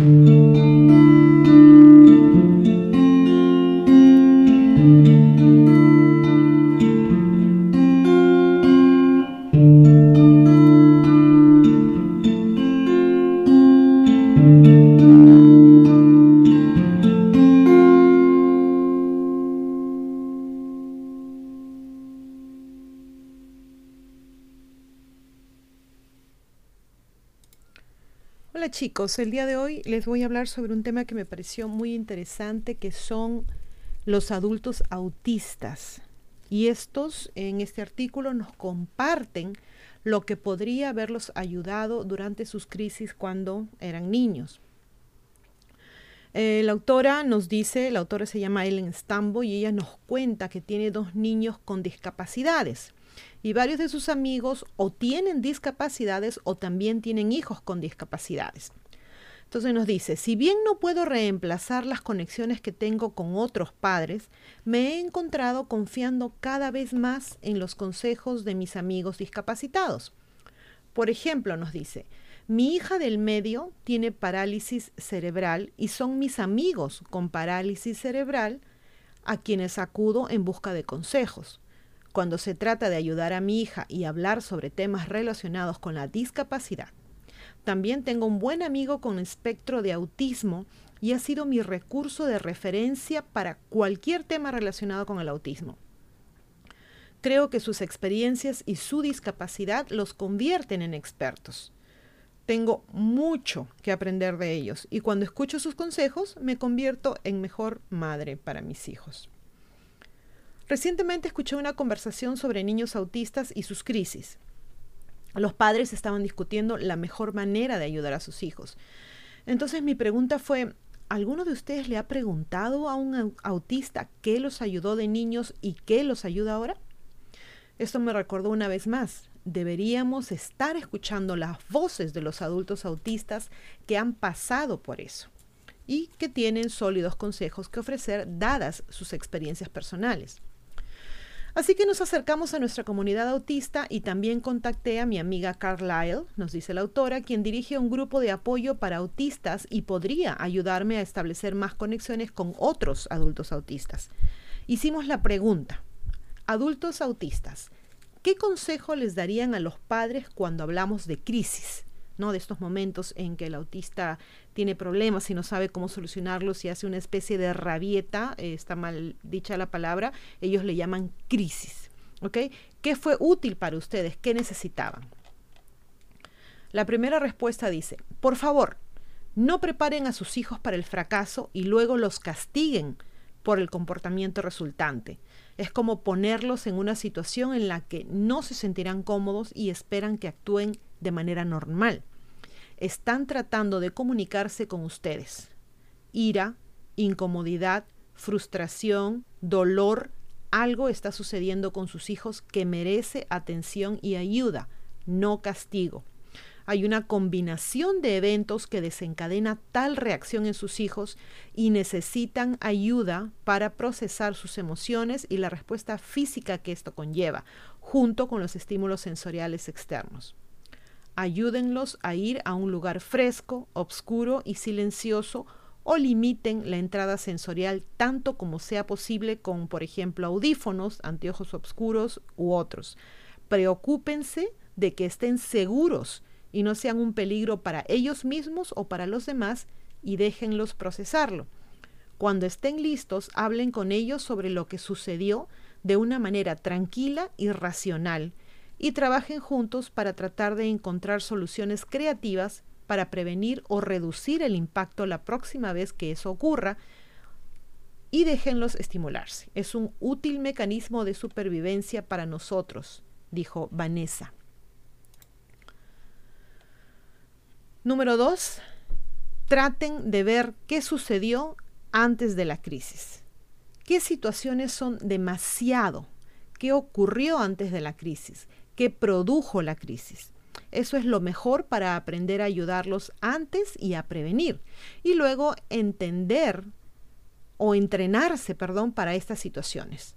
Mm-hmm. Hola chicos, el día de hoy les voy a hablar sobre un tema que me pareció muy interesante, que son los adultos autistas. Y estos en este artículo nos comparten lo que podría haberlos ayudado durante sus crisis cuando eran niños. Eh, la autora nos dice, la autora se llama Ellen Stambo y ella nos cuenta que tiene dos niños con discapacidades y varios de sus amigos o tienen discapacidades o también tienen hijos con discapacidades. Entonces nos dice, si bien no puedo reemplazar las conexiones que tengo con otros padres, me he encontrado confiando cada vez más en los consejos de mis amigos discapacitados. Por ejemplo, nos dice, mi hija del medio tiene parálisis cerebral y son mis amigos con parálisis cerebral a quienes acudo en busca de consejos. Cuando se trata de ayudar a mi hija y hablar sobre temas relacionados con la discapacidad, también tengo un buen amigo con espectro de autismo y ha sido mi recurso de referencia para cualquier tema relacionado con el autismo. Creo que sus experiencias y su discapacidad los convierten en expertos. Tengo mucho que aprender de ellos y cuando escucho sus consejos me convierto en mejor madre para mis hijos. Recientemente escuché una conversación sobre niños autistas y sus crisis. Los padres estaban discutiendo la mejor manera de ayudar a sus hijos. Entonces mi pregunta fue, ¿alguno de ustedes le ha preguntado a un autista qué los ayudó de niños y qué los ayuda ahora? Esto me recordó una vez más, deberíamos estar escuchando las voces de los adultos autistas que han pasado por eso y que tienen sólidos consejos que ofrecer dadas sus experiencias personales. Así que nos acercamos a nuestra comunidad autista y también contacté a mi amiga Carlyle, nos dice la autora, quien dirige un grupo de apoyo para autistas y podría ayudarme a establecer más conexiones con otros adultos autistas. Hicimos la pregunta, adultos autistas, ¿qué consejo les darían a los padres cuando hablamos de crisis? ¿No? de estos momentos en que el autista tiene problemas y no sabe cómo solucionarlos y hace una especie de rabieta, eh, está mal dicha la palabra, ellos le llaman crisis. ¿ok? ¿Qué fue útil para ustedes? ¿Qué necesitaban? La primera respuesta dice, por favor, no preparen a sus hijos para el fracaso y luego los castiguen por el comportamiento resultante. Es como ponerlos en una situación en la que no se sentirán cómodos y esperan que actúen de manera normal están tratando de comunicarse con ustedes. Ira, incomodidad, frustración, dolor, algo está sucediendo con sus hijos que merece atención y ayuda, no castigo. Hay una combinación de eventos que desencadena tal reacción en sus hijos y necesitan ayuda para procesar sus emociones y la respuesta física que esto conlleva, junto con los estímulos sensoriales externos ayúdenlos a ir a un lugar fresco, oscuro y silencioso o limiten la entrada sensorial tanto como sea posible con, por ejemplo, audífonos, anteojos oscuros u otros. Preocúpense de que estén seguros y no sean un peligro para ellos mismos o para los demás y déjenlos procesarlo. Cuando estén listos, hablen con ellos sobre lo que sucedió de una manera tranquila y racional y trabajen juntos para tratar de encontrar soluciones creativas para prevenir o reducir el impacto la próxima vez que eso ocurra y déjenlos estimularse. Es un útil mecanismo de supervivencia para nosotros, dijo Vanessa. Número dos, traten de ver qué sucedió antes de la crisis. ¿Qué situaciones son demasiado? ¿Qué ocurrió antes de la crisis? Que produjo la crisis. Eso es lo mejor para aprender a ayudarlos antes y a prevenir. Y luego entender o entrenarse, perdón, para estas situaciones.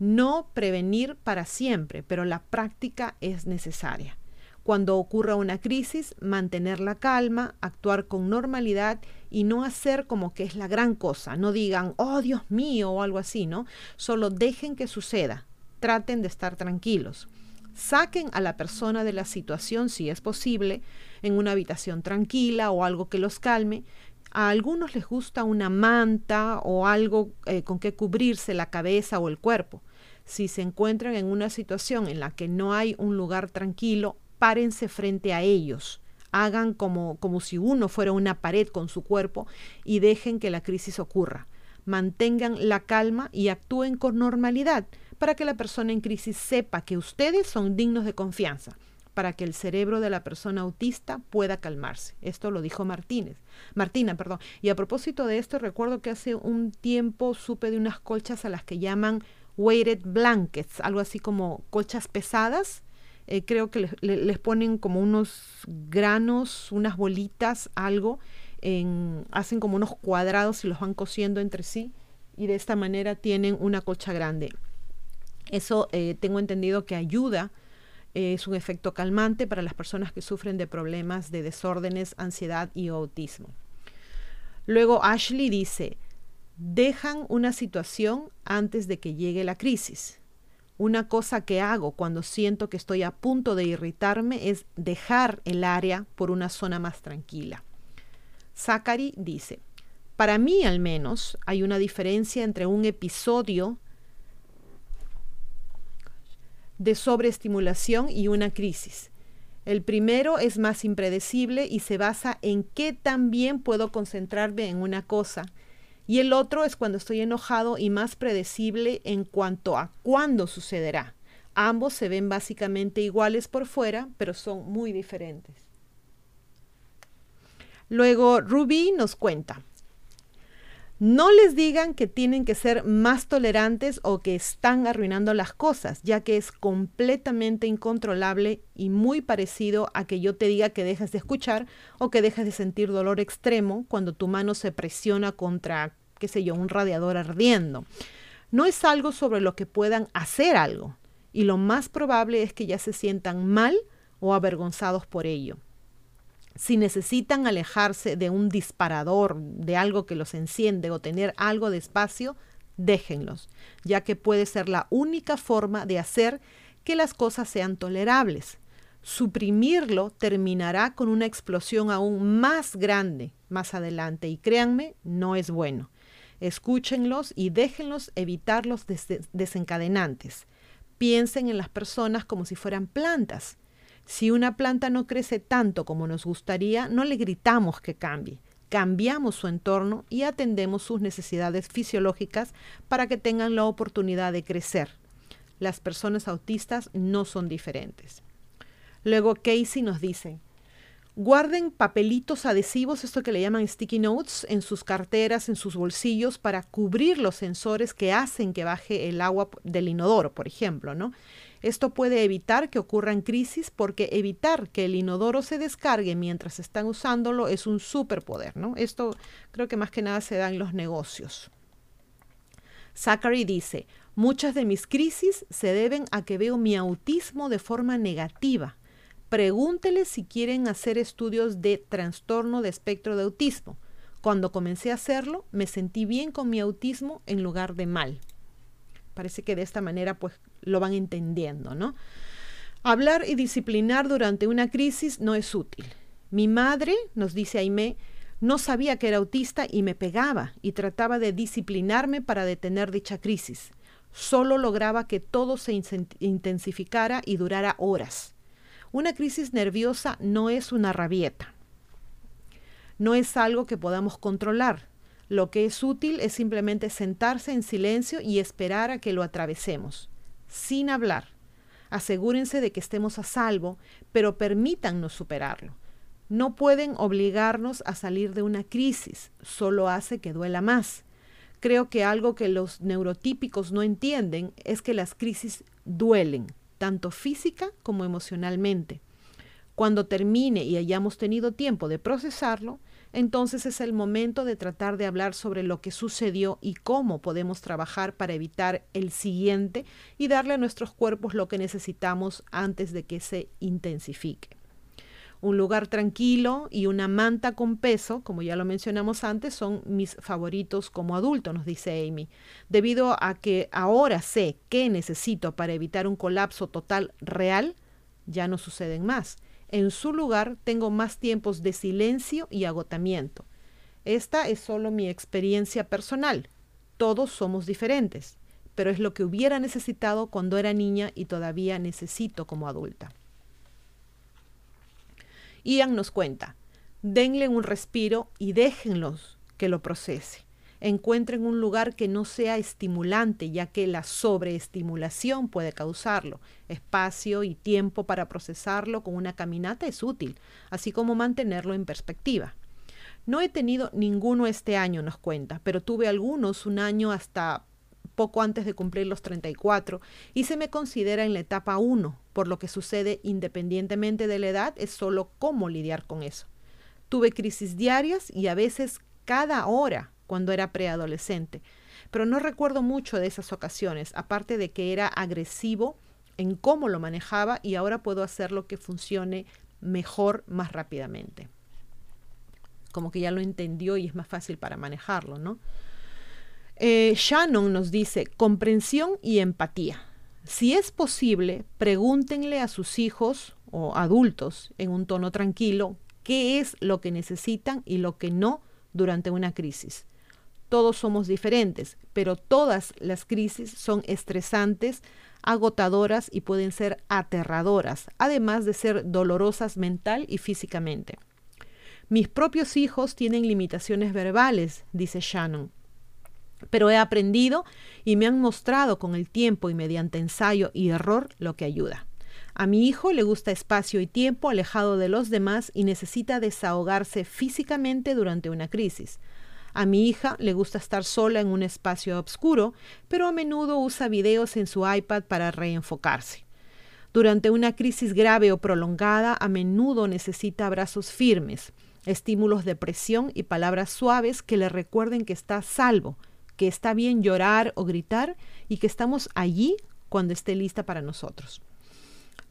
No prevenir para siempre, pero la práctica es necesaria. Cuando ocurra una crisis, mantener la calma, actuar con normalidad y no hacer como que es la gran cosa. No digan, oh Dios mío o algo así, ¿no? Solo dejen que suceda. Traten de estar tranquilos. Saquen a la persona de la situación, si es posible, en una habitación tranquila o algo que los calme. A algunos les gusta una manta o algo eh, con que cubrirse la cabeza o el cuerpo. Si se encuentran en una situación en la que no hay un lugar tranquilo, párense frente a ellos. Hagan como, como si uno fuera una pared con su cuerpo y dejen que la crisis ocurra. Mantengan la calma y actúen con normalidad para que la persona en crisis sepa que ustedes son dignos de confianza, para que el cerebro de la persona autista pueda calmarse. Esto lo dijo Martínez. Martina, perdón. Y a propósito de esto, recuerdo que hace un tiempo supe de unas colchas a las que llaman weighted blankets, algo así como colchas pesadas. Eh, creo que les, ponen como unos granos, unas bolitas, algo, en, hacen como unos cuadrados y los van cosiendo entre sí y de esta manera tienen una colcha grande. Eso eh, tengo entendido que ayuda, eh, es un efecto calmante para las personas que sufren de problemas de desórdenes, ansiedad y autismo. Luego Ashley dice, dejan una situación antes de que llegue la crisis. Una cosa que hago cuando siento que estoy a punto de irritarme es dejar el área por una zona más tranquila. Zachary dice, para mí al menos hay una diferencia entre un episodio de sobreestimulación y una crisis. El primero es más impredecible y se basa en qué tan bien puedo concentrarme en una cosa y el otro es cuando estoy enojado y más predecible en cuanto a cuándo sucederá. Ambos se ven básicamente iguales por fuera, pero son muy diferentes. Luego Ruby nos cuenta, no les digan que tienen que ser más tolerantes o que están arruinando las cosas, ya que es completamente incontrolable y muy parecido a que yo te diga que dejas de escuchar o que dejas de sentir dolor extremo cuando tu mano se presiona contra, qué sé yo, un radiador ardiendo. No es algo sobre lo que puedan hacer algo y lo más probable es que ya se sientan mal o avergonzados por ello. Si necesitan alejarse de un disparador, de algo que los enciende o tener algo de espacio, déjenlos, ya que puede ser la única forma de hacer que las cosas sean tolerables. Suprimirlo terminará con una explosión aún más grande más adelante y créanme, no es bueno. Escúchenlos y déjenlos evitar los desencadenantes. Piensen en las personas como si fueran plantas. Si una planta no crece tanto como nos gustaría, no le gritamos que cambie. Cambiamos su entorno y atendemos sus necesidades fisiológicas para que tengan la oportunidad de crecer. Las personas autistas no son diferentes. Luego Casey nos dice, guarden papelitos adhesivos, esto que le llaman sticky notes, en sus carteras, en sus bolsillos, para cubrir los sensores que hacen que baje el agua del inodoro, por ejemplo, ¿no? Esto puede evitar que ocurran crisis porque evitar que el inodoro se descargue mientras están usándolo es un superpoder, ¿no? Esto creo que más que nada se da en los negocios. Zachary dice, muchas de mis crisis se deben a que veo mi autismo de forma negativa. Pregúnteles si quieren hacer estudios de trastorno de espectro de autismo. Cuando comencé a hacerlo, me sentí bien con mi autismo en lugar de mal. Parece que de esta manera pues lo van entendiendo, ¿no? Hablar y disciplinar durante una crisis no es útil. Mi madre, nos dice Aimé, no sabía que era autista y me pegaba y trataba de disciplinarme para detener dicha crisis. Solo lograba que todo se intensificara y durara horas. Una crisis nerviosa no es una rabieta. No es algo que podamos controlar. Lo que es útil es simplemente sentarse en silencio y esperar a que lo atravesemos, sin hablar. Asegúrense de que estemos a salvo, pero permítannos superarlo. No pueden obligarnos a salir de una crisis, solo hace que duela más. Creo que algo que los neurotípicos no entienden es que las crisis duelen, tanto física como emocionalmente. Cuando termine y hayamos tenido tiempo de procesarlo, entonces es el momento de tratar de hablar sobre lo que sucedió y cómo podemos trabajar para evitar el siguiente y darle a nuestros cuerpos lo que necesitamos antes de que se intensifique. Un lugar tranquilo y una manta con peso, como ya lo mencionamos antes, son mis favoritos como adulto, nos dice Amy, debido a que ahora sé qué necesito para evitar un colapso total real, ya no suceden más. En su lugar tengo más tiempos de silencio y agotamiento. Esta es solo mi experiencia personal. Todos somos diferentes, pero es lo que hubiera necesitado cuando era niña y todavía necesito como adulta. Ian nos cuenta, denle un respiro y déjenlos que lo procese. Encuentren un lugar que no sea estimulante, ya que la sobreestimulación puede causarlo. Espacio y tiempo para procesarlo con una caminata es útil, así como mantenerlo en perspectiva. No he tenido ninguno este año, nos cuenta, pero tuve algunos un año hasta poco antes de cumplir los 34 y se me considera en la etapa 1, por lo que sucede independientemente de la edad es solo cómo lidiar con eso. Tuve crisis diarias y a veces cada hora cuando era preadolescente, pero no recuerdo mucho de esas ocasiones, aparte de que era agresivo en cómo lo manejaba y ahora puedo hacer lo que funcione mejor más rápidamente. Como que ya lo entendió y es más fácil para manejarlo, ¿no? Eh, Shannon nos dice comprensión y empatía. Si es posible, pregúntenle a sus hijos o adultos en un tono tranquilo qué es lo que necesitan y lo que no durante una crisis. Todos somos diferentes, pero todas las crisis son estresantes, agotadoras y pueden ser aterradoras, además de ser dolorosas mental y físicamente. Mis propios hijos tienen limitaciones verbales, dice Shannon pero he aprendido y me han mostrado con el tiempo y mediante ensayo y error lo que ayuda. A mi hijo le gusta espacio y tiempo alejado de los demás y necesita desahogarse físicamente durante una crisis. A mi hija le gusta estar sola en un espacio oscuro, pero a menudo usa videos en su iPad para reenfocarse. Durante una crisis grave o prolongada, a menudo necesita abrazos firmes, estímulos de presión y palabras suaves que le recuerden que está salvo, que está bien llorar o gritar y que estamos allí cuando esté lista para nosotros.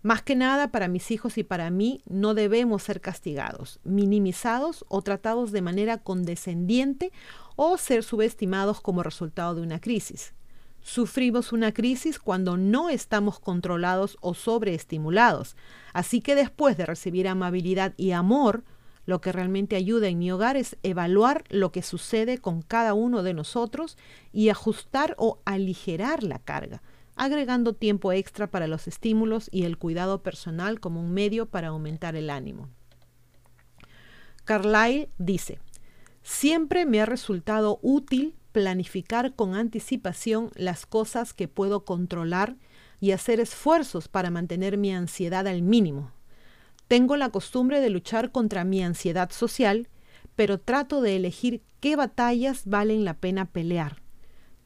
Más que nada, para mis hijos y para mí, no debemos ser castigados, minimizados o tratados de manera condescendiente o ser subestimados como resultado de una crisis. Sufrimos una crisis cuando no estamos controlados o sobreestimulados, así que después de recibir amabilidad y amor, lo que realmente ayuda en mi hogar es evaluar lo que sucede con cada uno de nosotros y ajustar o aligerar la carga, agregando tiempo extra para los estímulos y el cuidado personal como un medio para aumentar el ánimo. Carlyle dice, siempre me ha resultado útil planificar con anticipación las cosas que puedo controlar y hacer esfuerzos para mantener mi ansiedad al mínimo, tengo la costumbre de luchar contra mi ansiedad social, pero trato de elegir qué batallas valen la pena pelear.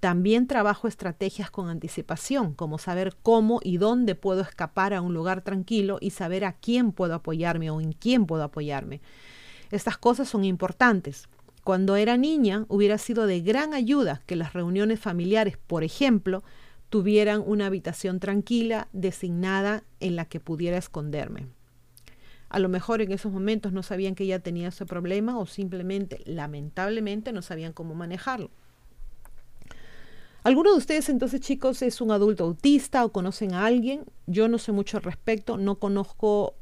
También trabajo estrategias con anticipación, como saber cómo y dónde puedo escapar a un lugar tranquilo y saber a quién puedo apoyarme o en quién puedo apoyarme. Estas cosas son importantes. Cuando era niña hubiera sido de gran ayuda que las reuniones familiares, por ejemplo, tuvieran una habitación tranquila, designada en la que pudiera esconderme. A lo mejor en esos momentos no sabían que ella tenía ese problema o simplemente, lamentablemente, no sabían cómo manejarlo. ¿Alguno de ustedes entonces, chicos, es un adulto autista o conocen a alguien? Yo no sé mucho al respecto, no conozco,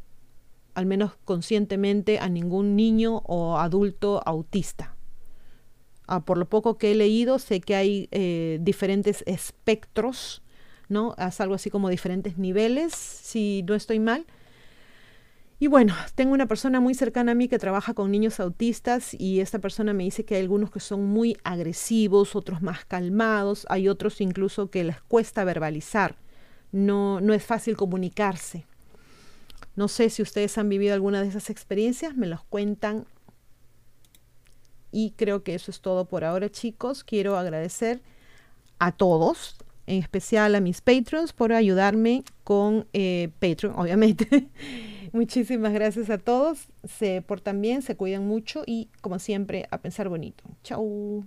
al menos conscientemente, a ningún niño o adulto autista. Ah, por lo poco que he leído, sé que hay eh, diferentes espectros, ¿no? Es algo así como diferentes niveles, si no estoy mal. Y bueno, tengo una persona muy cercana a mí que trabaja con niños autistas y esta persona me dice que hay algunos que son muy agresivos, otros más calmados, hay otros incluso que les cuesta verbalizar, no, no es fácil comunicarse. No sé si ustedes han vivido alguna de esas experiencias, me los cuentan. Y creo que eso es todo por ahora, chicos. Quiero agradecer a todos, en especial a mis patrons, por ayudarme con eh, Patreon, obviamente. Muchísimas gracias a todos. Se portan bien, se cuidan mucho y como siempre a pensar bonito. Chau.